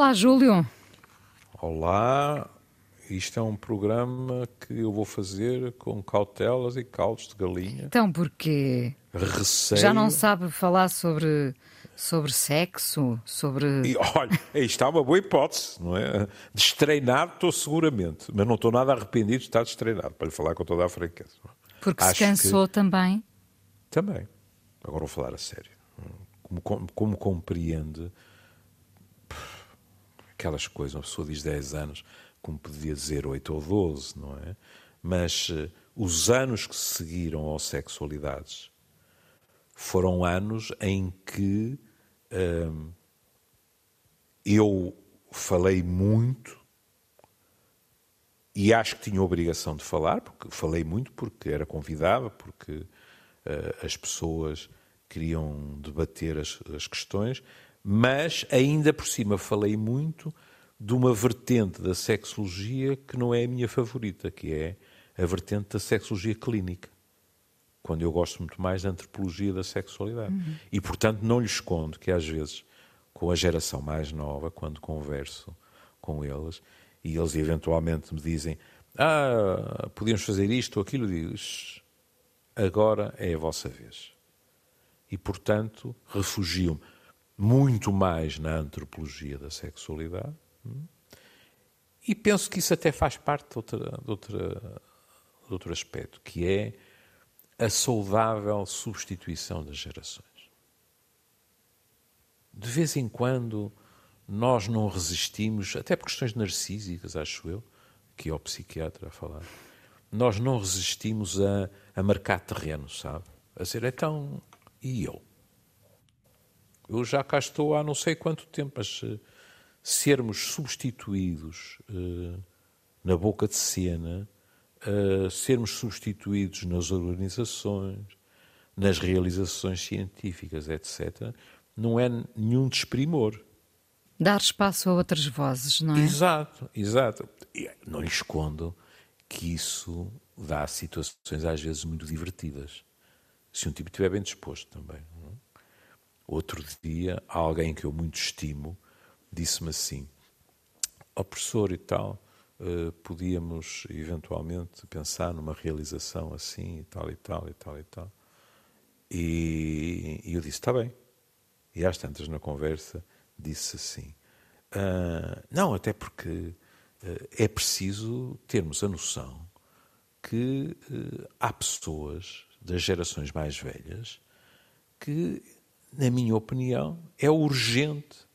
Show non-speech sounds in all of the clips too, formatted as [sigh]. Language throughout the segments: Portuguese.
Olá, Júlio. Olá, isto é um programa que eu vou fazer com cautelas e caldos de galinha. Então, porquê? Receio. Já não sabe falar sobre, sobre sexo, sobre... E, olha, isto é uma boa hipótese, não é? Destreinado estou seguramente, mas não estou nada arrependido de estar destreinado, para lhe falar com toda a franqueza. Porque Acho se cansou que... também? Também. Agora vou falar a sério. Como, como, como compreende aquelas coisas, uma pessoa diz 10 anos, como podia dizer 8 ou 12, não é? Mas uh, os anos que seguiram ao sexualidades foram anos em que uh, eu falei muito e acho que tinha obrigação de falar, porque falei muito porque era convidada, porque uh, as pessoas queriam debater as, as questões, mas ainda por cima falei muito de uma vertente da sexologia que não é a minha favorita, que é a vertente da sexologia clínica. Quando eu gosto muito mais da antropologia da sexualidade. Uhum. E, portanto, não lhe escondo que, às vezes, com a geração mais nova, quando converso com eles, e eles eventualmente me dizem: Ah, podíamos fazer isto ou aquilo, digo: Agora é a vossa vez. E, portanto, refugio-me muito mais na antropologia da sexualidade. Hum? E penso que isso até faz parte de, outra, de, outra, de outro aspecto, que é a saudável substituição das gerações. De vez em quando nós não resistimos, até por questões narcísicas, acho eu, que é o psiquiatra a falar, nós não resistimos a, a marcar terreno, sabe? A dizer, então, e eu? Eu já cá estou há não sei quanto tempo, mas uh, sermos substituídos uh, na boca de cena, uh, sermos substituídos nas organizações, nas realizações científicas, etc., não é nenhum desprimor. Dar espaço a outras vozes, não é? Exato, exato. Não lhe escondo que isso dá situações às vezes muito divertidas. Se um tipo estiver bem disposto também. Outro dia, alguém que eu muito estimo disse-me assim: Ó oh, professor e tal, uh, podíamos eventualmente pensar numa realização assim e tal e tal e tal e tal. E, e eu disse: Está bem. E às tantas na conversa disse assim: uh, Não, até porque uh, é preciso termos a noção que há pessoas das gerações mais velhas que na minha opinião, é urgente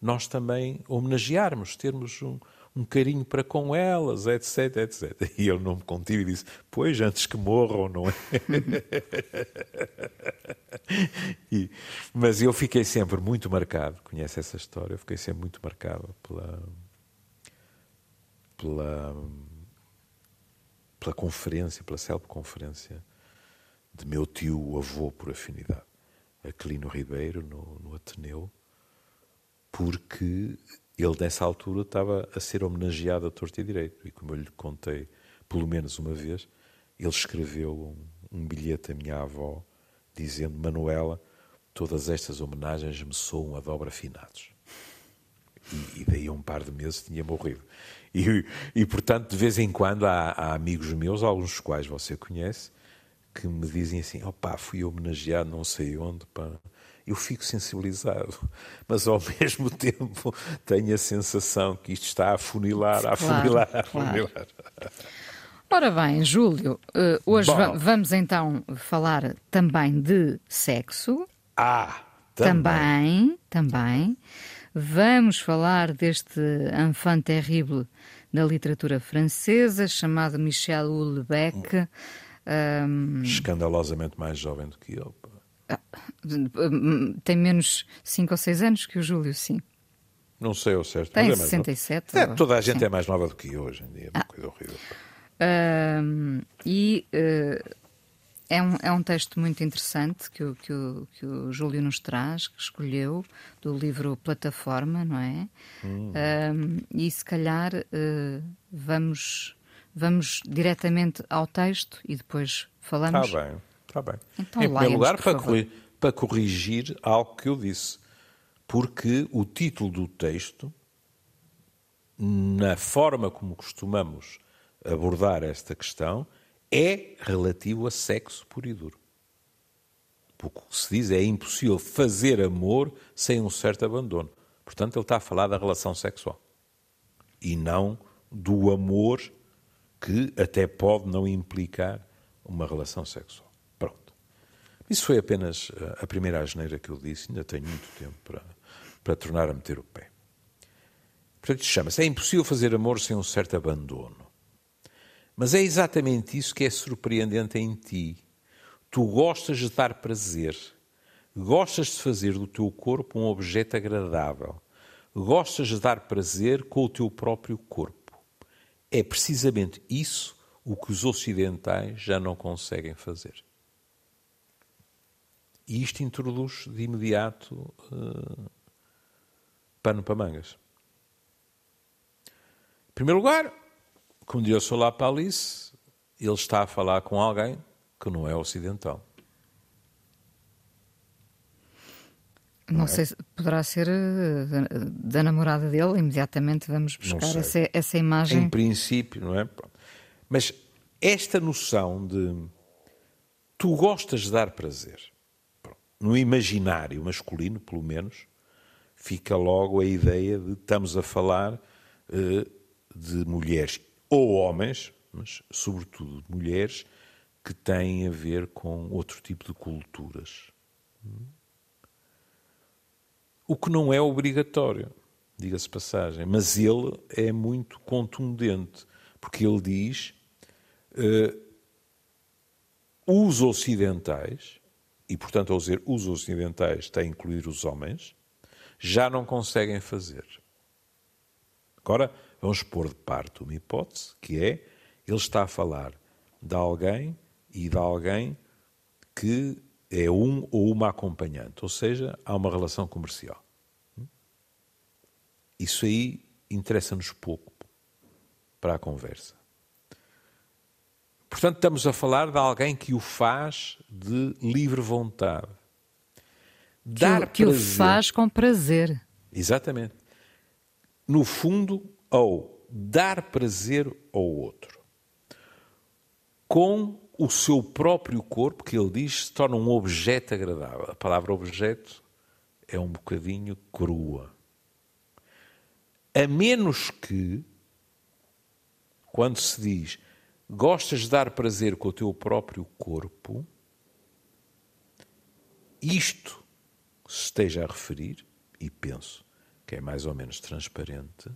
nós também homenagearmos, termos um, um carinho para com elas, etc, etc. E ele não me contive e disse, pois, antes que morram, não é? [laughs] e, mas eu fiquei sempre muito marcado, conhece essa história, eu fiquei sempre muito marcado pela, pela, pela conferência, pela célebre conferência de meu tio avô por afinidade. Aquilino Ribeiro, no, no Ateneu, porque ele, nessa altura, estava a ser homenageado a torto e direito. E como eu lhe contei, pelo menos uma vez, ele escreveu um, um bilhete à minha avó dizendo: Manuela, todas estas homenagens me soam a dobra finados. E, e, daí a um par de meses tinha morrido. E, e portanto, de vez em quando há, há amigos meus, alguns dos quais você conhece, que me dizem assim: opá, fui homenageado não sei onde, pá. Eu fico sensibilizado, [laughs] mas ao [laughs] mesmo tempo tenho a sensação que isto está a funilar, a funilar, a funilar. Claro. Ora bem, Júlio, eh, hoje Bom. vamos então falar também de sexo. Ah, também. Também, também. Vamos falar deste enfant terrible da literatura francesa, chamado Michel Houellebecq. Um... Escandalosamente mais jovem do que eu. Ah, tem menos 5 ou 6 anos que o Júlio, sim. Não sei ao certo. Tem mas é 67. É, toda a gente sim. é mais nova do que eu hoje em dia. É uma ah. coisa horrível. Um, e uh, é, um, é um texto muito interessante que o, que, o, que o Júlio nos traz, que escolheu, do livro Plataforma, não é? Hum. Um, e se calhar uh, vamos Vamos diretamente ao texto e depois falamos. Está bem, está bem. Então, em primeiro lugar, para, corrigir, para corrigir algo que eu disse. porque o título do texto, na forma como costumamos abordar esta questão, é relativo a sexo puro e duro. Porque o que se diz é impossível fazer amor sem um certo abandono. Portanto, ele está a falar da relação sexual e não do amor que até pode não implicar uma relação sexual. Pronto. Isso foi apenas a primeira asneira que eu disse, ainda tenho muito tempo para, para tornar a meter o pé. Portanto, chama-se É impossível fazer amor sem um certo abandono. Mas é exatamente isso que é surpreendente em ti. Tu gostas de dar prazer, gostas de fazer do teu corpo um objeto agradável, gostas de dar prazer com o teu próprio corpo. É precisamente isso o que os ocidentais já não conseguem fazer. E isto introduz de imediato uh, pano para mangas. Em primeiro lugar, como diz o Solá Alice, ele está a falar com alguém que não é ocidental. Não, não é? sei se poderá ser eh, da namorada dele, imediatamente vamos buscar essa, essa imagem. Em princípio, não é? Mas esta noção de tu gostas de dar prazer, no imaginário masculino, pelo menos, fica logo a ideia de estamos a falar uh, de mulheres ou homens, mas sobretudo de mulheres, que têm a ver com outro tipo de culturas. O que não é obrigatório, diga-se passagem, mas ele é muito contundente, porque ele diz uh, os ocidentais, e portanto ao dizer os ocidentais está a incluir os homens, já não conseguem fazer. Agora, vamos pôr de parte uma hipótese, que é, ele está a falar de alguém e de alguém que é um ou uma acompanhante, ou seja, há uma relação comercial. Isso aí interessa-nos pouco para a conversa. Portanto, estamos a falar de alguém que o faz de livre vontade. Dar que, que prazer. o faz com prazer. Exatamente. No fundo, ou dar prazer ao outro. Com o seu próprio corpo, que ele diz, se torna um objeto agradável. A palavra objeto é um bocadinho crua. A menos que, quando se diz gostas de dar prazer com o teu próprio corpo, isto se esteja a referir, e penso que é mais ou menos transparente,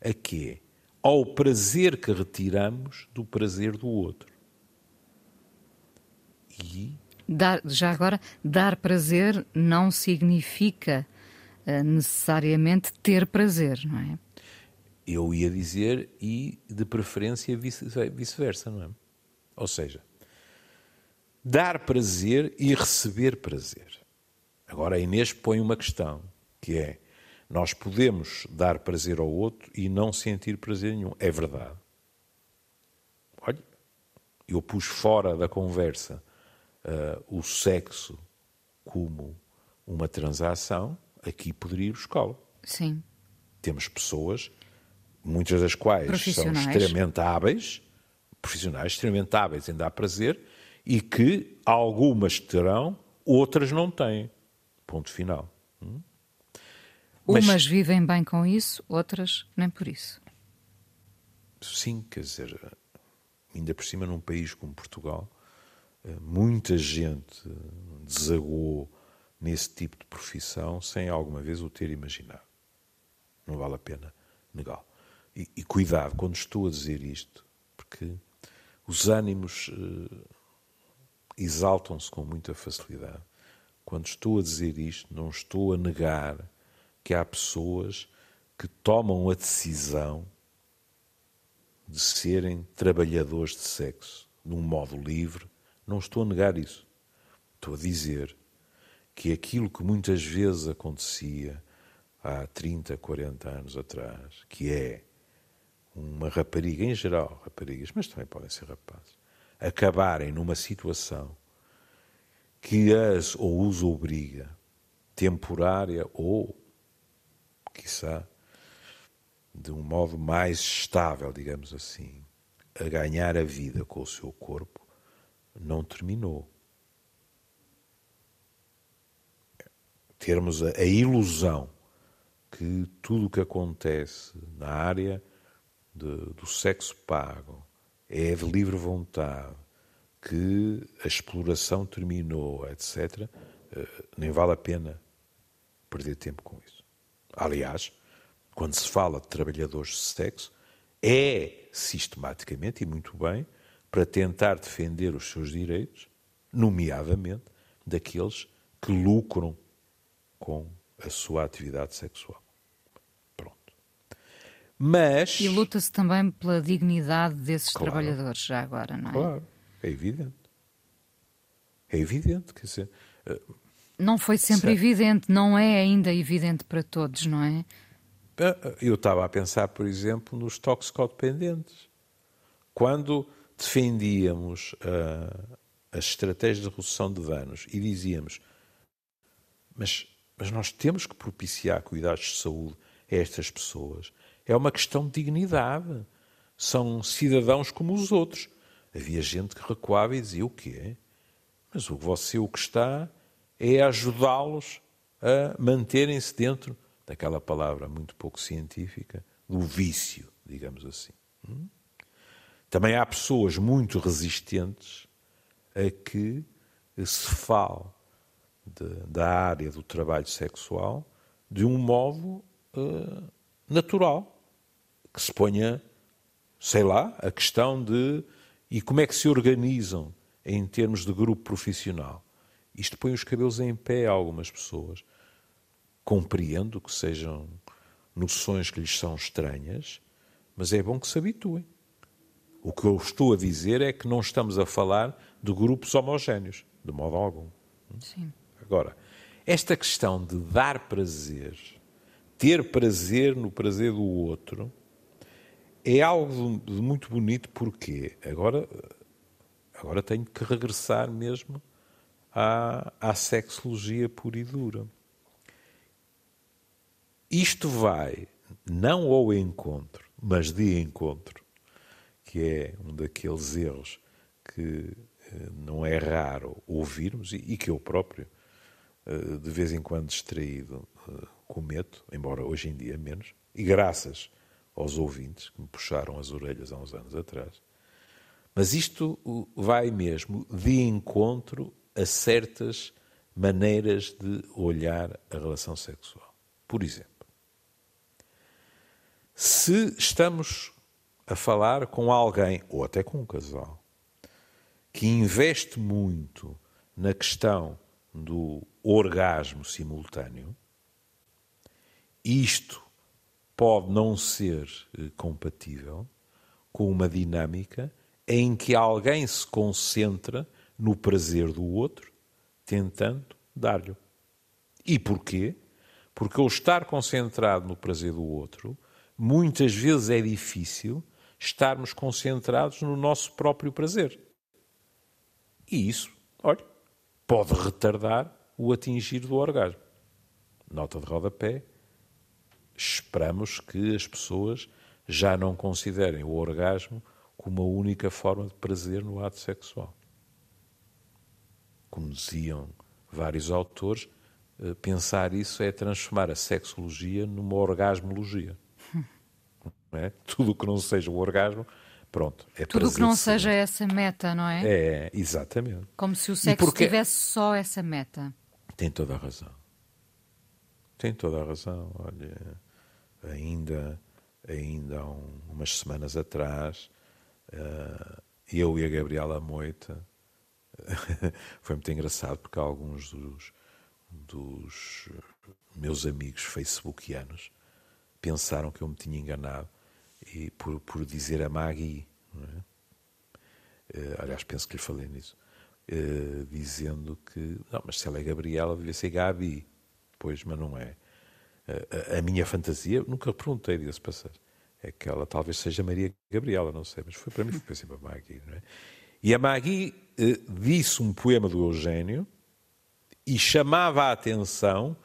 a quê? Ao prazer que retiramos do prazer do outro. Dar, já agora, dar prazer não significa uh, necessariamente ter prazer, não é? Eu ia dizer, e de preferência vice-versa, não é? Ou seja, dar prazer e receber prazer. Agora a Inês põe uma questão, que é: nós podemos dar prazer ao outro e não sentir prazer nenhum. É verdade. Olha, eu pus fora da conversa uh, o sexo como uma transação, aqui poderia ir buscá-lo. Sim. Temos pessoas, muitas das quais são extremamente hábeis, profissionais extremamente hábeis em dar prazer, e que algumas terão, outras não têm. Ponto final. Hum? Mas, Umas vivem bem com isso, outras nem por isso. Sim, quer dizer, ainda por cima num país como Portugal, muita gente desagou nesse tipo de profissão sem alguma vez o ter imaginado. Não vale a pena negá-lo. E, e, cuidado quando estou a dizer isto, porque os ânimos uh, exaltam-se com muita facilidade. Quando estou a dizer isto, não estou a negar que há pessoas que tomam a decisão de serem trabalhadores de sexo num modo livre. Não estou a negar isso. Estou a dizer que aquilo que muitas vezes acontecia há 30, 40 anos atrás, que é uma rapariga, em geral, raparigas, mas também podem ser rapazes, acabarem numa situação que as ou os obriga temporária ou, quiçá, de um modo mais estável, digamos assim, a ganhar a vida com o seu corpo, não terminou. Termos a, a ilusão que tudo o que acontece na área de, do sexo pago é de livre vontade, que a exploração terminou, etc., eh, nem vale a pena perder tempo com isso. Aliás, quando se fala de trabalhadores de sexo, é sistematicamente e muito bem para tentar defender os seus direitos, nomeadamente daqueles que lucram com a sua atividade sexual. Pronto. Mas. E luta-se também pela dignidade desses claro, trabalhadores, já agora, não é? Claro, é evidente. É evidente, quer dizer. Eh, não foi sempre certo. evidente, não é ainda evidente para todos, não é? Eh, eu estava a pensar, por exemplo, nos toxicodependentes. Quando defendíamos as estratégias de redução de danos e dizíamos, mas, mas nós temos que propiciar cuidados de saúde a estas pessoas. É uma questão de dignidade. São cidadãos como os outros. Havia gente que recuava e dizia o quê? Mas o você o que está é ajudá-los a manterem-se dentro daquela palavra muito pouco científica, do vício, digamos assim. Hum? Também há pessoas muito resistentes a que se fale de, da área do trabalho sexual de um modo uh, natural, que se ponha, sei lá, a questão de e como é que se organizam em termos de grupo profissional. Isto põe os cabelos em pé a algumas pessoas. Compreendo que sejam noções que lhes são estranhas, mas é bom que se habituem. O que eu estou a dizer é que não estamos a falar de grupos homogéneos, de modo algum. Sim. Agora, esta questão de dar prazer, ter prazer no prazer do outro, é algo de muito bonito porque agora, agora tenho que regressar mesmo à, à sexologia pura e dura. Isto vai não ao encontro, mas de encontro que é um daqueles erros que eh, não é raro ouvirmos e que eu próprio, eh, de vez em quando distraído, eh, cometo, embora hoje em dia menos, e graças aos ouvintes que me puxaram as orelhas há uns anos atrás. Mas isto vai mesmo de encontro a certas maneiras de olhar a relação sexual. Por exemplo, se estamos a falar com alguém, ou até com um casal, que investe muito na questão do orgasmo simultâneo, isto pode não ser eh, compatível com uma dinâmica em que alguém se concentra no prazer do outro, tentando dar-lhe. E porquê? Porque o estar concentrado no prazer do outro, muitas vezes é difícil estarmos concentrados no nosso próprio prazer. E isso, olha, pode retardar o atingir do orgasmo. Nota de rodapé. Esperamos que as pessoas já não considerem o orgasmo como a única forma de prazer no ato sexual. Como diziam vários autores, eh, pensar isso é transformar a sexologia numa orgasmologia. É? [laughs] Tudo o que não seja o orgasmo, pronto. É Tudo o que não seja essa meta, não é? É, exatamente. Como se o sexo porque... tivesse só essa meta. Tem toda a razão. Tem toda a razão. Olha, ainda, ainda há um, umas semanas atrás, uh, eu e a Gabriela Moita, [laughs] foi muito engraçado porque alguns dos, dos meus amigos facebookianos pensaram que eu me tinha enganado e por, por dizer a Maggie, é? uh, aliás, penso que lhe falei nisso, uh, dizendo que, não, mas se ela é Gabriela, devia ser Gabi. Pois, mas não é. Uh, a, a, minha fantasia, nunca perguntei disso passar, é que ela talvez seja Maria Gabriela, não sei, mas foi para mim, foi sempre a Maggie. É? E a Maggie disse um poema do Eugênio e chamava a atenção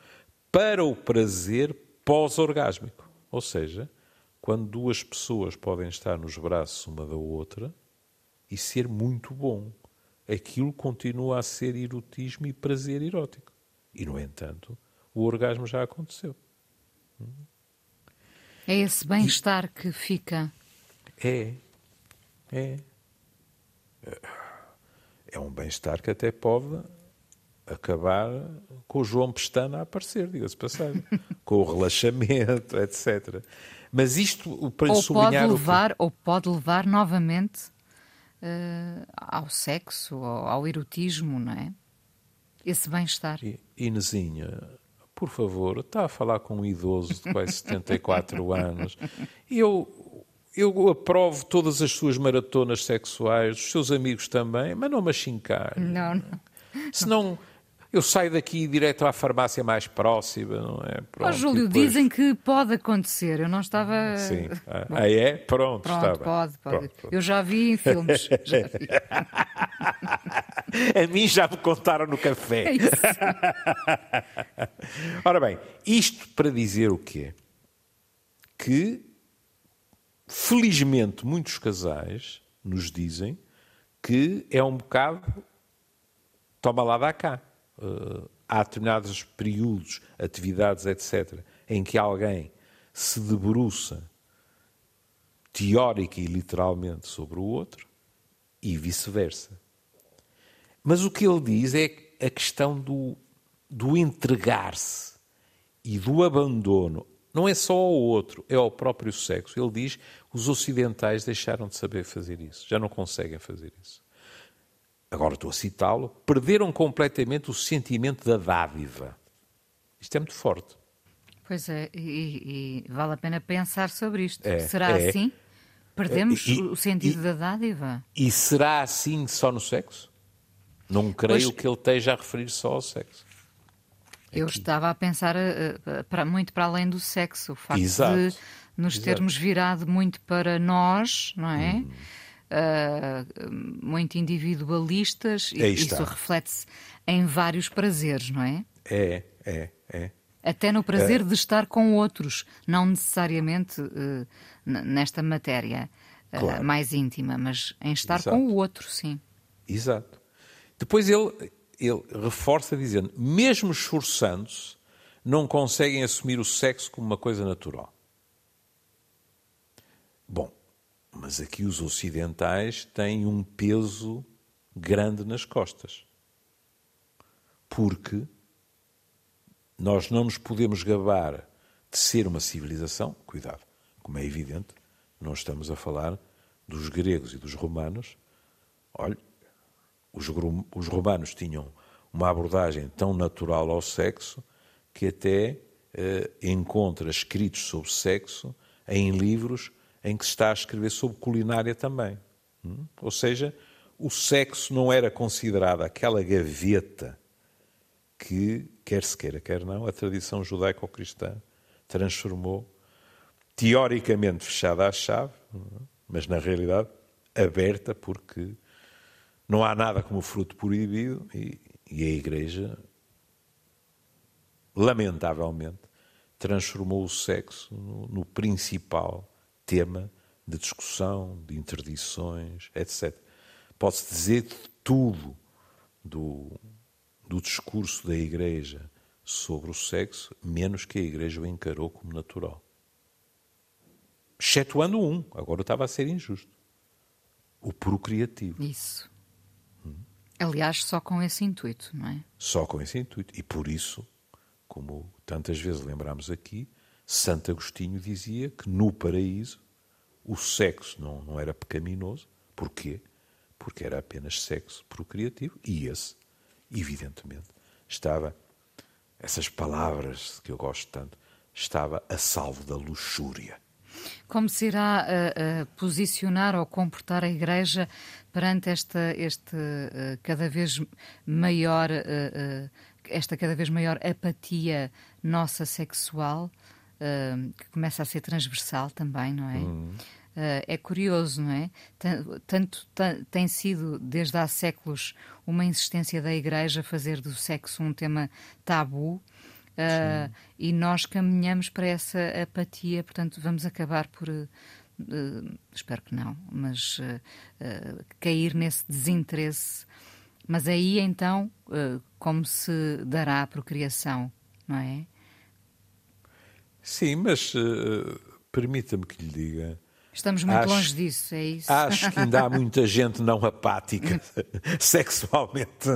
para o prazer pós-orgásmico. Ou seja, quando duas pessoas podem estar nos braços uma da outra e ser muito bom. Aquilo continua a ser erotismo e prazer erótico. E, no entanto, o orgasmo já aconteceu. É esse bem-estar que fica. É. É. É um bem-estar que até pode acabar com o João Pestana a aparecer, diga-se passagem, [laughs] com o relaxamento, etc. Mas isto para ou sublinhar pode levar que... ou pode levar novamente uh, ao sexo, ao, ao, erotismo, não é? Esse bem-estar. Inesinha, por favor, está a falar com um idoso de quase 74 [laughs] anos. Eu, eu aprovo todas as suas maratonas sexuais, os seus amigos também, mas não me achincalhe. Não, não. Senão eu saio daqui direto à farmácia mais próxima, não é? Pronto, oh, Júlio, depois... dizem que pode acontecer. Eu não estava. Sim. [laughs] Ah, ah é? Pronto, pronto está pode, pode. Pronto, pronto. Eu já vi em filmes. Já vi. [laughs] A mim já me contaram no café. É [laughs] Ora bem, isto para dizer o quê? Que, felizmente, muitos casais nos dizem que é um bocado toma lá da cá. Uh, há determinados períodos, atividades, etc., em que alguém se debruça teórica e literalmente sobre o outro e vice-versa. Mas o que ele diz é a questão do, do entregar-se e do abandono. Não é só ao outro, é ao próprio sexo. Ele diz os ocidentais deixaram de saber fazer isso, já não conseguem fazer isso. Agora estou a citá-lo. Perderam completamente o sentimento da dádiva. Isto é muito forte. Pois é, e, e vale a pena pensar sobre isto. É, Será é. assim? Perdemos e, o sentido e, da dádiva? E será assim só no sexo? Não creio pois, que ele esteja a referir só ao sexo. Eu Aqui. estava a pensar uh, para, muito para além do sexo, o facto Exato. de nos Exato. termos virado muito para nós, não é? Hum. Uh, muito individualistas e isso reflete-se em vários prazeres, não é? É, é, é. Até no prazer é. de estar com outros, não necessariamente uh, nesta matéria claro. mais íntima, mas em estar Exato. com o outro, sim. Exato. Depois ele, ele reforça dizendo: mesmo esforçando-se, não conseguem assumir o sexo como uma coisa natural. Bom, mas aqui os ocidentais têm um peso grande nas costas. Porque nós não nos podemos gabar de ser uma civilização, cuidado, como é evidente, não estamos a falar dos gregos e dos romanos. Olhe, os, os romanos tinham uma abordagem tão natural ao sexo que até eh, encontra escritos sobre sexo em livros em que se está a escrever sobre culinária também. Hum? Ou seja, o sexo não era considerado aquela gaveta que, quer se queira, quer não, a tradição judaico-cristã transformou, teoricamente fechada à chave, hum? mas na realidade aberta, porque não há nada como fruto proibido e, e a Igreja, lamentavelmente, transformou o sexo no, no principal tema de discussão, de interdições, etc. Pode-se dizer tudo do, do discurso da Igreja sobre o sexo, menos que a Igreja o encarou como natural. Excetuando um, agora estava a ser injusto. O procriativo. Isso. Aliás, só com esse intuito, não é? Só com esse intuito. E por isso, como tantas vezes lembramos aqui, Santo Agostinho dizia que no paraíso o sexo não, não era pecaminoso. Porquê? Porque era apenas sexo procriativo. E esse, evidentemente, estava, essas palavras que eu gosto tanto, estava a salvo da luxúria. Como se irá uh, uh, posicionar ou comportar a Igreja perante esta este, uh, cada vez maior esta cada vez maior apatia nossa sexual que começa a ser transversal também, não é? Uhum. é curioso, não é? Tanto tem sido desde há séculos uma insistência da Igreja fazer do sexo um tema tabu Uh, e nós caminhamos para essa apatia, portanto, vamos acabar por. Uh, espero que não, mas uh, cair nesse desinteresse. Mas aí então, como se dará a procriação, não é? Sim, mas permita-me que lhe diga. Estamos muito acho, longe disso, é isso? Acho que ainda há muita [laughs] gente não apática [laughs] sexualmente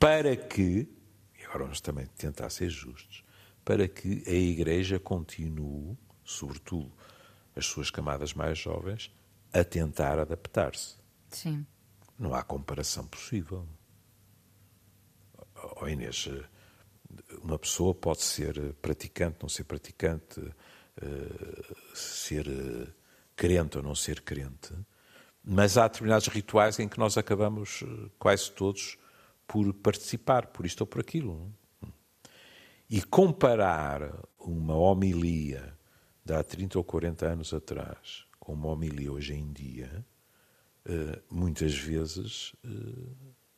para que agora vamos também tentar ser justos, para que a Igreja continue, sobretudo as suas camadas mais jovens, a tentar adaptar-se. Sim. Não há comparação possível. Oh Inês, uma pessoa pode ser praticante, não ser praticante, eh, ser eh, crente ou não ser crente, mas há determinados rituais em que nós acabamos eh, quase todos por participar, por isto ou por aquilo. E comparar uma homilia de há 30 ou 40 anos atrás com uma homilia hoje em dia, muitas vezes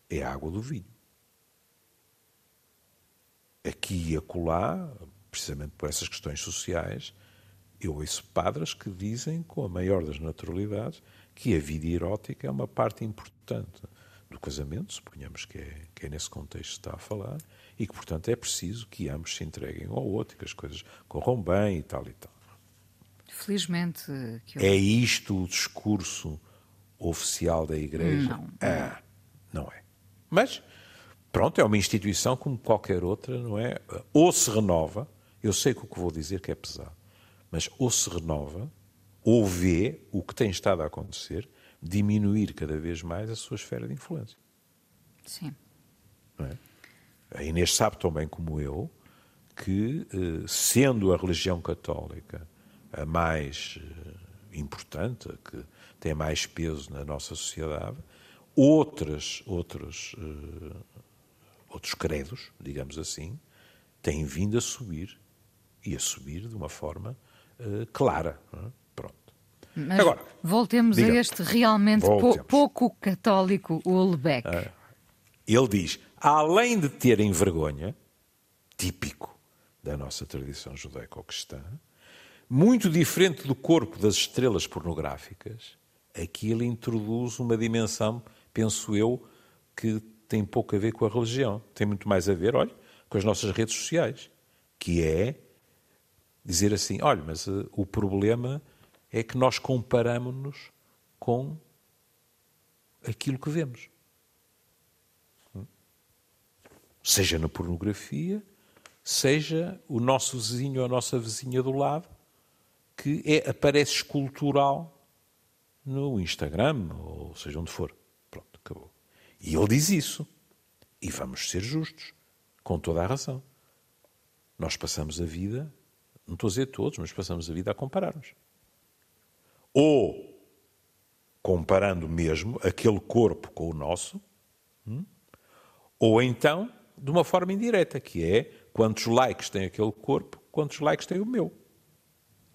é água do vinho. Aqui e acolá, precisamente por essas questões sociais, eu ouço padres que dizem, com a maior das naturalidades, que a vida erótica é uma parte importante do casamento, suponhamos que é, que é nesse contexto que está a falar, e que, portanto, é preciso que ambos se entreguem um ao outro, que as coisas corram bem e tal e tal. Felizmente. Eu... É isto o discurso oficial da Igreja? Não. Ah, não é. Mas, pronto, é uma instituição como qualquer outra, não é? Ou se renova, eu sei que o que vou dizer que é pesado, mas ou se renova, ou vê o que tem estado a acontecer, diminuir cada vez mais a sua esfera de influência. Sim. É? A Inês sabe tão bem como eu que, eh, sendo a religião católica a mais eh, importante, a que tem mais peso na nossa sociedade, outras, outros, eh, outros credos, digamos assim, têm vindo a subir e a subir de uma forma clara. É? Mas Agora, voltemos diga, a este realmente pouco católico, Ulbeck. Ah, ele diz: além de terem vergonha, típico da nossa tradição judaico-cristã, muito diferente do corpo das estrelas pornográficas, aqui ele introduz uma dimensão, penso eu, que tem pouco a ver com a religião. Tem muito mais a ver, olha, com as nossas redes sociais, que é dizer assim: olha, mas uh, o problema é que nós comparamos-nos com aquilo que vemos. Seja na pornografia, seja o nosso vizinho ou a nossa vizinha do lado, que é, aparece escultural no Instagram, ou seja onde for. E ele diz isso. E vamos ser justos, com toda a razão. Nós passamos a vida, não estou a dizer todos, mas passamos a vida a comparar-nos ou comparando mesmo aquele corpo com o nosso, hum, ou então de uma forma indireta, que é quantos likes tem aquele corpo, quantos likes tem o meu.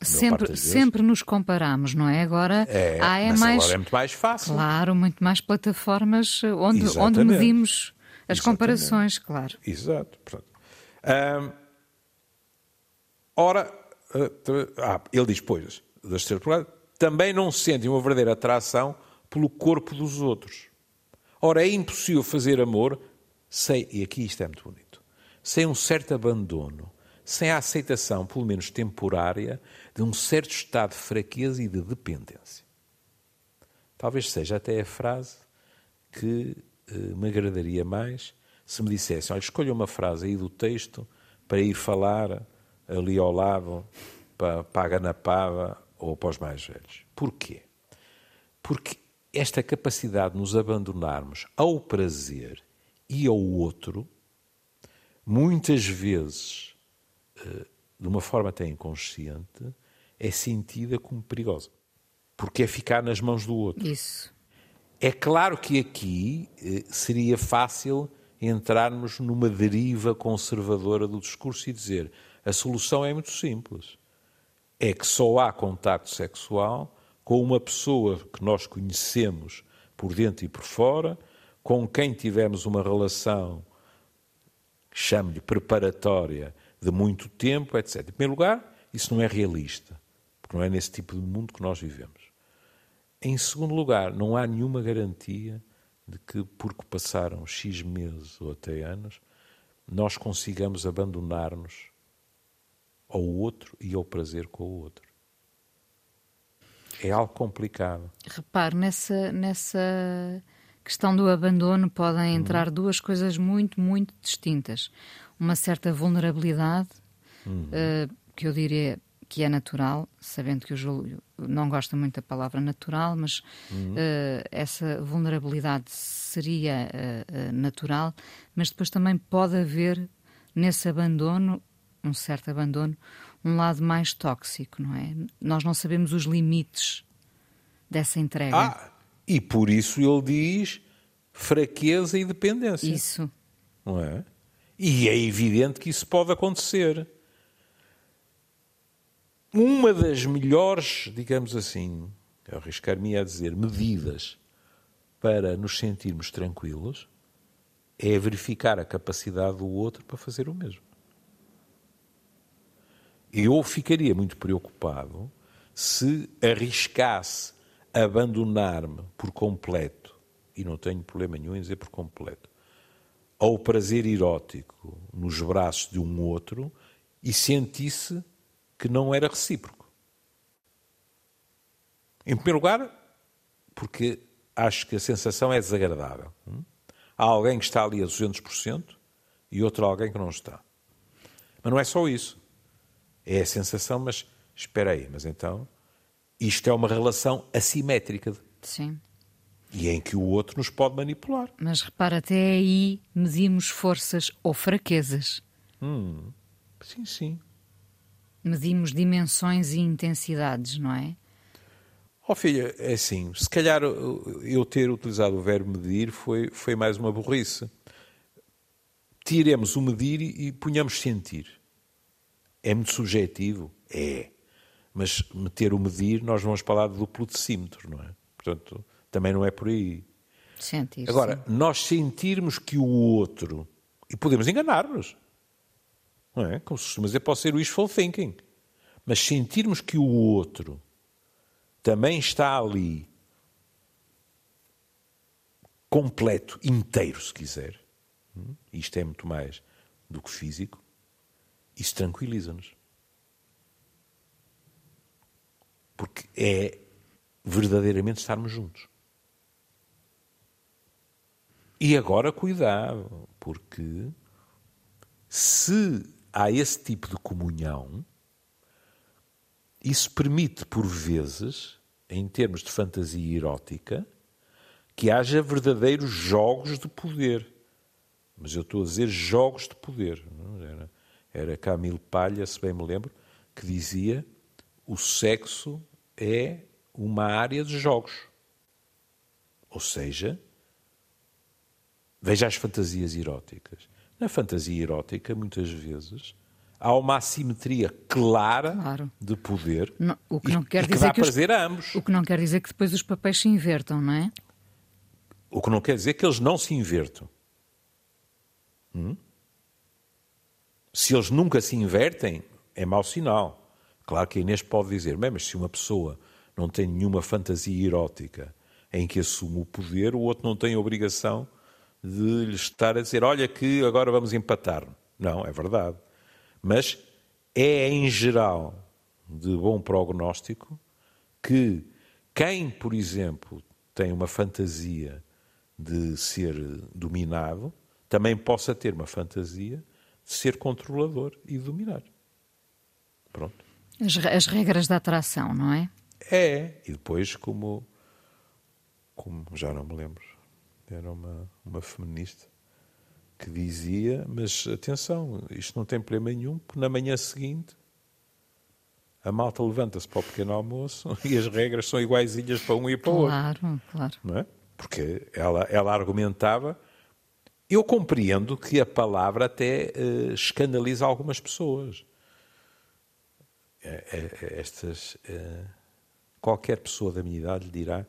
Sempre, sempre nos comparamos, não é? Agora é, há é mais. Agora é muito mais fácil. Claro, muito mais plataformas onde, onde medimos as Exatamente. comparações, claro. Exato. Hum, ora, uh, ah, ele diz, pois, das terceira também não sentem uma verdadeira atração pelo corpo dos outros. Ora, é impossível fazer amor sem, e aqui isto é muito bonito, sem um certo abandono, sem a aceitação, pelo menos temporária, de um certo estado de fraqueza e de dependência. Talvez seja até a frase que eh, me agradaria mais se me dissessem: olha, escolha uma frase aí do texto para ir falar ali ao lado, para, para a Ganapava ou para os mais velhos. Porquê? Porque esta capacidade de nos abandonarmos ao prazer e ao outro, muitas vezes, eh, de uma forma até inconsciente, é sentida como perigosa. Porque é ficar nas mãos do outro. Isso. É claro que aqui eh, seria fácil entrarmos numa deriva conservadora do discurso e dizer a solução é muito simples é que só há contacto sexual com uma pessoa que nós conhecemos por dentro e por fora, com quem tivemos uma relação, chame-lhe preparatória, de muito tempo, etc. Em primeiro lugar, isso não é realista, porque não é nesse tipo de mundo que nós vivemos. Em segundo lugar, não há nenhuma garantia de que, porque passaram X meses ou até anos, nós consigamos abandonar-nos ao outro e ao prazer com o outro. É algo complicado. Repare, nessa, nessa questão do abandono podem entrar uhum. duas coisas muito, muito distintas. Uma certa vulnerabilidade, uhum. uh, que eu diria que é natural, sabendo que o Júlio não gosta muito da palavra natural, mas uhum. uh, essa vulnerabilidade seria uh, natural, mas depois também pode haver nesse abandono, um certo abandono, um lado mais tóxico, não é? Nós não sabemos os limites dessa entrega. Ah, e por isso ele diz fraqueza e dependência. Isso. Não é? E é evidente que isso pode acontecer uma das melhores, digamos assim, arriscar-me a dizer, medidas para nos sentirmos tranquilos é verificar a capacidade do outro para fazer o mesmo. Eu ficaria muito preocupado se arriscasse abandonar-me por completo, e não tenho problema nenhum em dizer por completo, ao prazer erótico nos braços de um outro e sentisse que não era recíproco. Em primeiro lugar, porque acho que a sensação é desagradável. Hum? Há alguém que está ali a 200% e outro alguém que não está. Mas não é só isso. É a sensação, mas espera aí, mas então isto é uma relação assimétrica. Sim. E em que o outro nos pode manipular. Mas repara, até aí medimos forças ou fraquezas. Hum, sim, sim medimos dimensões e intensidades, não é? Oh filha, é assim, se calhar eu ter utilizado o verbo medir foi, foi mais uma burrice. Tiremos o medir e, e ponhamos sentir. É muito subjetivo? É. Mas meter o medir, nós vamos falar do duplo decímetro, não é? Portanto, também não é por aí. Sentir. Agora, sim. nós sentirmos que o outro, e podemos enganar-nos, não é? Como se costuma dizer, pode ser wishful thinking. Mas sentirmos que o outro também está ali, completo, inteiro, se quiser, hum? isto é muito mais do que físico, isso tranquiliza-nos. Porque é verdadeiramente estarmos juntos. E agora cuidado, porque se há esse tipo de comunhão, isso permite, por vezes, em termos de fantasia erótica, que haja verdadeiros jogos de poder. Mas eu estou a dizer jogos de poder. Era, era Camille Palha, se bem me lembro, que dizia o sexo é uma área de jogos. Ou seja, veja as fantasias eróticas. Na fantasia erótica, muitas vezes, há uma assimetria clara claro. de poder não, o que, não e, quer e que dizer dá que prazer os, a ambos. O que não quer dizer que depois os papéis se invertam, não é? O que não quer dizer que eles não se invertam. Hum? Se eles nunca se invertem, é mau sinal. Claro que a Inês pode dizer, mas se uma pessoa não tem nenhuma fantasia erótica em que assume o poder, o outro não tem a obrigação de lhe estar a dizer: olha, que agora vamos empatar. Não, é verdade. Mas é, em geral, de bom prognóstico que quem, por exemplo, tem uma fantasia de ser dominado, também possa ter uma fantasia de ser controlador e dominar. Pronto. As, as regras da atração, não é? É. E depois, como, como já não me lembro, era uma, uma feminista, que dizia: Mas atenção, isto não tem problema nenhum, porque na manhã seguinte a malta levanta-se para o pequeno almoço [laughs] e as regras são iguaizinhas para um e para o outro. Claro, claro. É? Porque ela, ela argumentava. Eu compreendo que a palavra até uh, escandaliza algumas pessoas. É, é estas, uh, qualquer pessoa da minha idade lhe dirá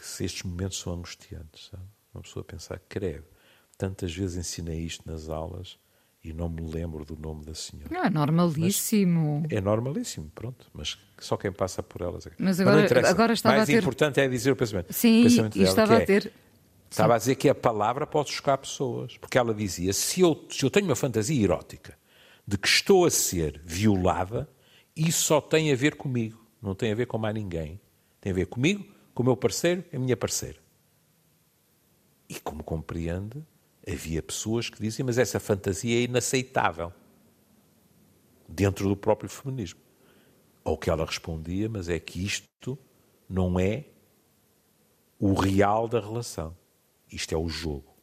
que se estes momentos são angustiantes. Sabe? Uma pessoa pensar, credo, tantas vezes ensinei isto nas aulas e não me lembro do nome da senhora. Não, é normalíssimo. Mas é normalíssimo, pronto, mas só quem passa por elas. É. Mas agora, mas agora estava Mais a ter... importante é dizer o pensamento. Sim, o pensamento dela, estava é, a ter. Estava Sim. a dizer que a palavra pode chocar pessoas, porque ela dizia: se eu, se eu tenho uma fantasia erótica de que estou a ser violada, isso só tem a ver comigo, não tem a ver com mais ninguém. Tem a ver comigo, com o meu parceiro, a minha parceira. E como compreende, havia pessoas que diziam, mas essa fantasia é inaceitável dentro do próprio feminismo. Ao que ela respondia, mas é que isto não é o real da relação. Isto é o jogo.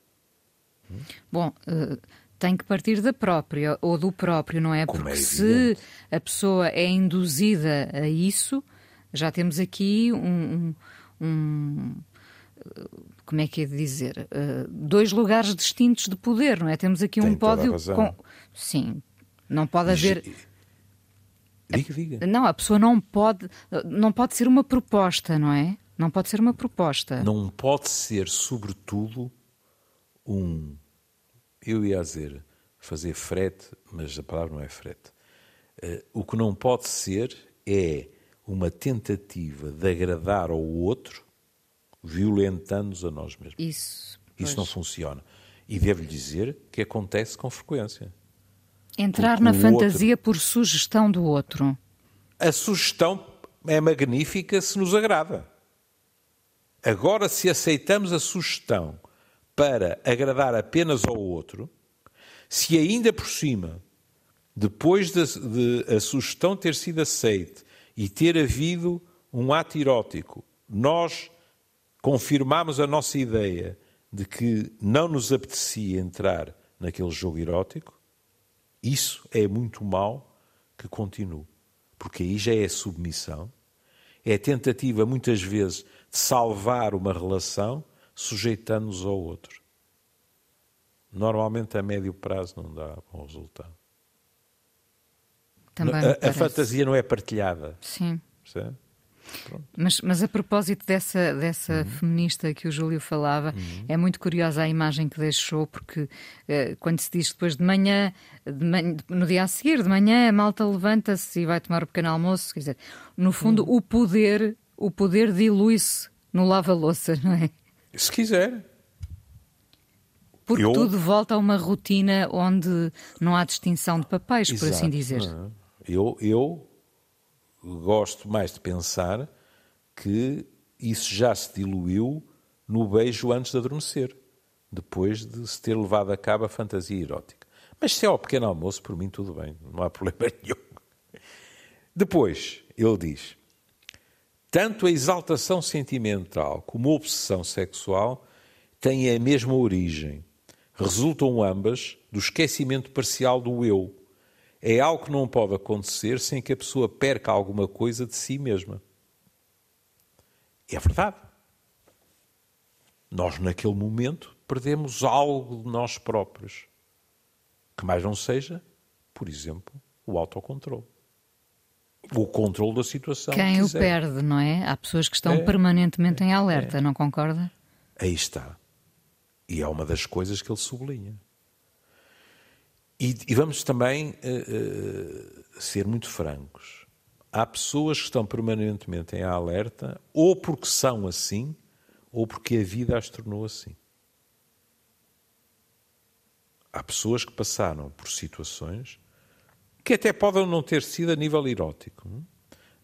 Bom, uh, tem que partir da própria ou do próprio, não é? Como Porque é se a pessoa é induzida a isso, já temos aqui um, um, um como é que é de dizer? Uh, dois lugares distintos de poder, não é? Temos aqui Tem um pódio com. Sim, não pode haver. Diga, diga. Não, a pessoa não pode, não pode ser uma proposta, não é? Não pode ser uma proposta. Não pode ser, sobretudo, um. Eu ia dizer fazer frete, mas a palavra não é frete. Uh, o que não pode ser é uma tentativa de agradar ao outro violentando-nos a nós mesmos. Isso. Isso não funciona. E devo-lhe dizer que acontece com frequência. Entrar Porque na fantasia outro... por sugestão do outro. A sugestão é magnífica se nos agrada. Agora, se aceitamos a sugestão para agradar apenas ao outro, se ainda por cima, depois de, de a sugestão ter sido aceite e ter havido um ato erótico, nós confirmamos a nossa ideia de que não nos apetecia entrar naquele jogo erótico, isso é muito mal que continue. Porque aí já é submissão, é tentativa, muitas vezes, de salvar uma relação sujeitando-nos ao outro. Normalmente, a médio prazo, não dá bom resultado. Também a, a fantasia não é partilhada. Sim. Percebe? Mas, mas a propósito dessa, dessa uhum. feminista que o Júlio falava, uhum. é muito curiosa a imagem que deixou, porque uh, quando se diz depois de manhã, de manhã, no dia a seguir, de manhã, a malta levanta-se e vai tomar o pequeno almoço. Quer dizer, no fundo, uhum. o poder, o poder dilui-se no lava-louça, não é? Se quiser. Porque eu... tudo volta a uma rotina onde não há distinção de papéis, Exato. por assim dizer. Eu, eu gosto mais de pensar que isso já se diluiu no beijo antes de adormecer, depois de se ter levado a cabo a fantasia erótica. Mas se é ao pequeno almoço, por mim tudo bem, não há [laughs] problema nenhum. Depois, ele diz: tanto a exaltação sentimental como a obsessão sexual têm a mesma origem. Resultam ambas do esquecimento parcial do eu, é algo que não pode acontecer sem que a pessoa perca alguma coisa de si mesma. É verdade. Nós, naquele momento, perdemos algo de nós próprios. Que mais não seja, por exemplo, o autocontrole. O controle da situação. Quem o perde, não é? Há pessoas que estão é, permanentemente em alerta, é. não concorda? Aí está. E é uma das coisas que ele sublinha. E, e vamos também uh, uh, ser muito francos. Há pessoas que estão permanentemente em alerta, ou porque são assim, ou porque a vida as tornou assim. Há pessoas que passaram por situações que até podem não ter sido a nível erótico,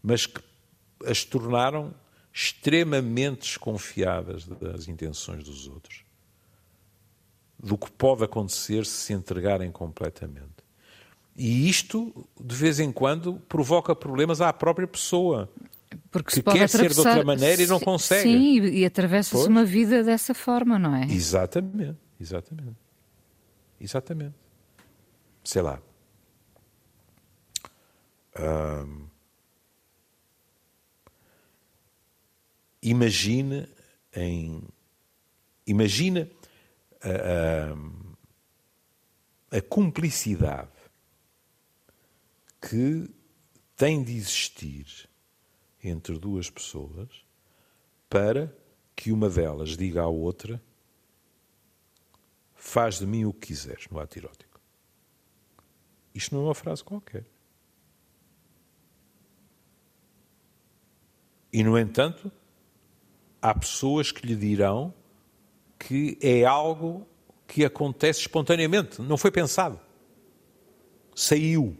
mas que as tornaram extremamente desconfiadas das intenções dos outros do que pode acontecer se se entregarem completamente. E isto, de vez em quando, provoca problemas à própria pessoa. Porque que quer ser de outra maneira e não consegue. Sim, e atravessa-se uma vida dessa forma, não é? Exatamente, exatamente. Exatamente. Sei lá. Hum, imagine em. Imagina a, a, cumplicidade que tem de existir entre duas pessoas para que uma delas diga à outra faz de mim o que quiseres no ato erótico. Isto não é uma frase qualquer. E, no entanto, há pessoas que lhe dirão que é algo que acontece espontaneamente, não foi pensado. Saiu.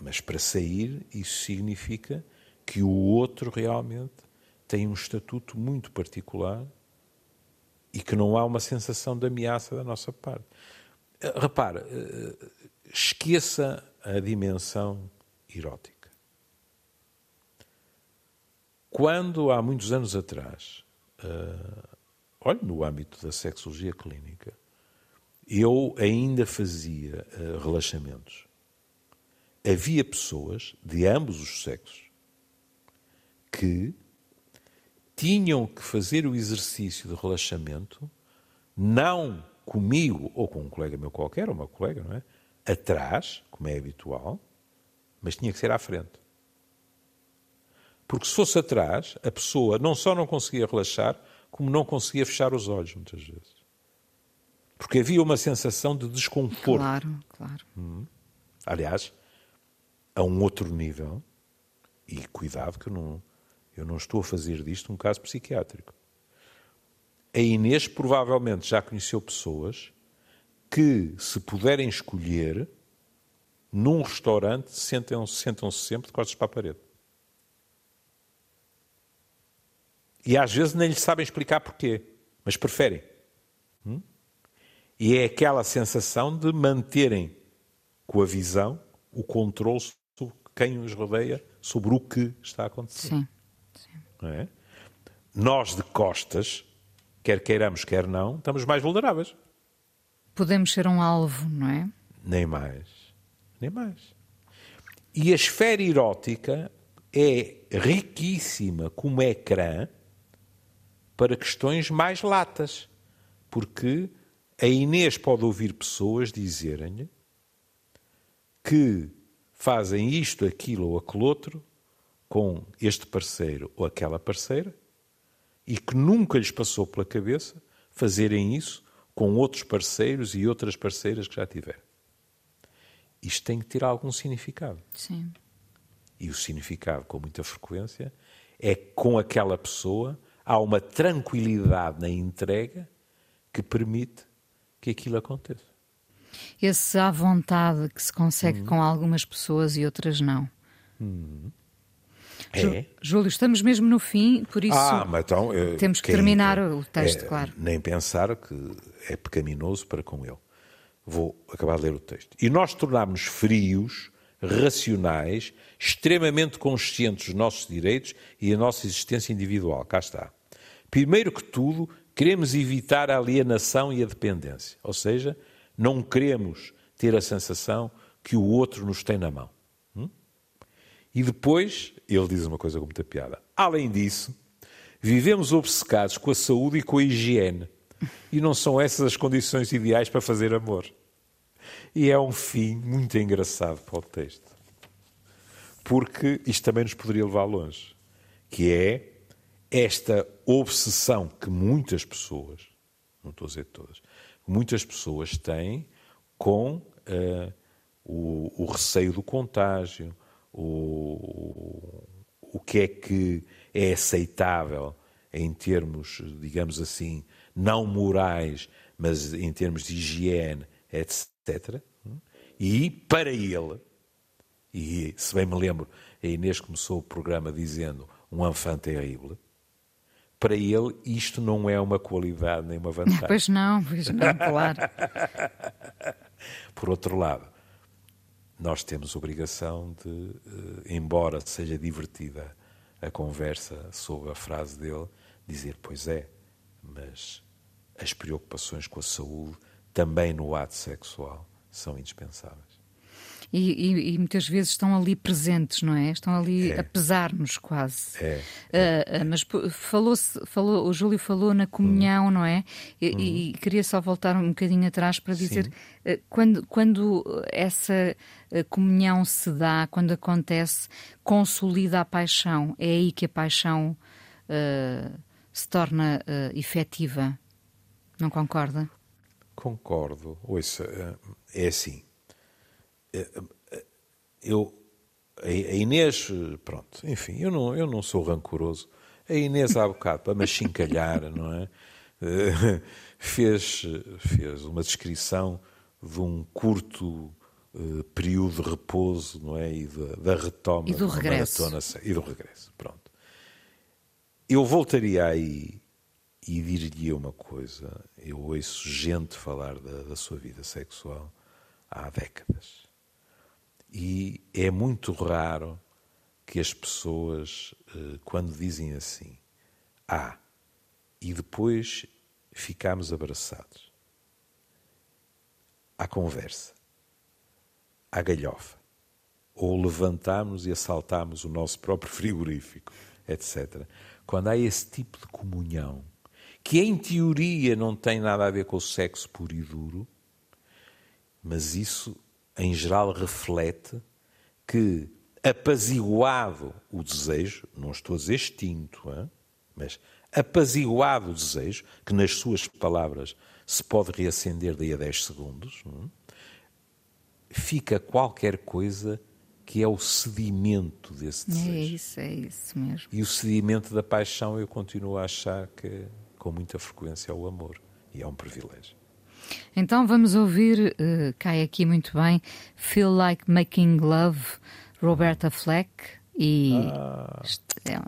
Mas para sair, isso significa que o outro realmente tem um estatuto muito particular e que não há uma sensação de ameaça da nossa parte. Eh, repara, eh, esqueça a dimensão erótica. Quando, há muitos anos atrás, uh, olha, no âmbito da sexologia clínica, eu ainda fazia uh, relaxamentos. Havia pessoas de ambos os sexos que tinham que fazer o exercício de relaxamento não comigo ou com um colega meu qualquer, ou uma colega, não é? Atrás, como é habitual, mas tinha que ser à frente. Porque se fosse atrás, a pessoa não só não conseguia relaxar, como não conseguia fechar os olhos, muitas vezes. Porque havia uma sensação de desconforto. Claro, claro. Hum. Aliás, a um outro nível, e cuidado que eu não, eu não estou a fazer disto um caso psiquiátrico. A Inês provavelmente já conheceu pessoas que, se puderem escolher, num restaurante sentam-se sentam sempre de costas para a parede. E às vezes nem lhe sabem explicar porquê, mas preferem. Hum? E é aquela sensação de manterem com a visão o controle sobre quem os rodeia, sobre o que está a acontecer. Sim. Sim. É? Nós de costas, quer queiramos, quer não, estamos mais vulneráveis. Podemos ser um alvo, não é? Nem mais. Nem mais. E a esfera erótica é riquíssima como ecrã para questões mais latas. Porque a Inês pode ouvir pessoas dizerem-lhe que fazem isto, aquilo ou aquele outro com este parceiro ou aquela parceira e que nunca lhes passou pela cabeça fazerem isso com outros parceiros e outras parceiras que já tiveram. Isto tem que ter algum significado. Sim. E o significado, com muita frequência, é com aquela pessoa há uma tranquilidade na entrega que permite que aquilo aconteça. Esse à vontade que se consegue com algumas pessoas e outras não. Hum. É? Júlio, estamos mesmo no fim, por isso ah, então, temos que terminar o texto, é, claro. Nem pensar que é pecaminoso para com ele. Vou acabar de ler o texto. E nós tornámos frios, racionais, extremamente conscientes dos nossos direitos e da nossa existência individual. Cá está. Primeiro que tudo, queremos evitar a alienação e a dependência. Ou seja, não queremos ter a sensação que o outro nos tem na mão. Hum? E depois, ele diz uma coisa com muita piada. Além disso, vivemos obcecados com a saúde e com a higiene. E não são essas as condições ideais para fazer amor. E é um fim muito engraçado para o texto. Porque isto também nos poderia levar longe. Que é esta obsessão que muitas pessoas, não estou a dizer todas, muitas pessoas têm com uh, o, o, receio do contágio, o, o que é que é aceitável em termos, digamos assim, não morais, mas em termos de higiene, etc. E para ele, e se bem me lembro, a Inês começou o programa dizendo um enfant terrible, para ele isto não é uma qualidade nem uma vantagem. [laughs] Pois não, pois não, [laughs] claro. Por outro lado, nós temos obrigação de, eh, embora seja divertida a conversa sobre a frase dele, dizer, pois é, mas as preocupações com a saúde, também no ato sexual, são indispensáveis e, e, e, muitas vezes estão ali presentes, não é? Estão ali é. a pesar-nos quase. É. Uh, uh, mas falou, falou, o Júlio falou na comunhão, hum. não é? E, hum. e, queria só voltar um bocadinho atrás para dizer uh, quando, quando essa comunhão se dá, quando acontece, consolida a paixão. É aí que a paixão se torna efetiva. Não concorda? Concordo. Ouça, é assim eu, a Inês, pronto, enfim, eu não, eu não sou rancoroso. A Inês há bocado, para me achincalhar, não é? [laughs] Fez, fez uma descrição de um curto uh, período de repouso, não é? E da, da retoma e do regresso. Maratona, e do regresso, pronto. Eu voltaria aí e diria uma coisa. Eu ouço gente falar da, da sua vida sexual há décadas. E é muito raro que as pessoas, uh, quando dizem assim, ah, e depois ficamos abraçados à conversa, à galhofa, ou levantamos e assaltamos o nosso próprio [laughs] frigorífico, etc. Quando há esse tipo de comunhão, que em teoria não tem nada a ver com o sexo puro e duro, mas isso em geral reflete que apaziguado o desejo, não estou a dizer extinto, hein? mas apaziguado o desejo, que nas suas palavras se pode reacender daí a 10 segundos, é? fica qualquer coisa que é o sedimento desse é desejo. É isso, é isso mesmo. E o sedimento da paixão eu continuo a achar que com muita frequência é o amor. E é um privilégio. Então vamos ouvir, uh, cai aqui muito bem, Feel Like Making Love, Roberta Fleck. E ah. é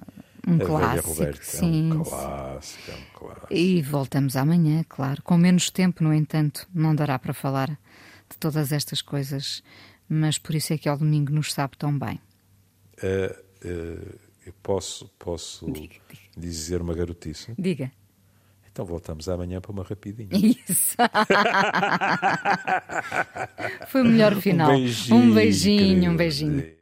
um a clássico. Roberta, sim. É um clássico, é um clássico. E voltamos amanhã, claro. Com menos tempo, no entanto, não dará para falar de todas estas coisas, mas por isso é que ao domingo nos sabe tão bem. Uh, uh, eu posso, posso diga, diga. dizer uma garotice? Diga. Então voltamos amanhã para uma rapidinha. Isso. [laughs] Foi o melhor final. Um beijinho, um beijinho. Um beijinho.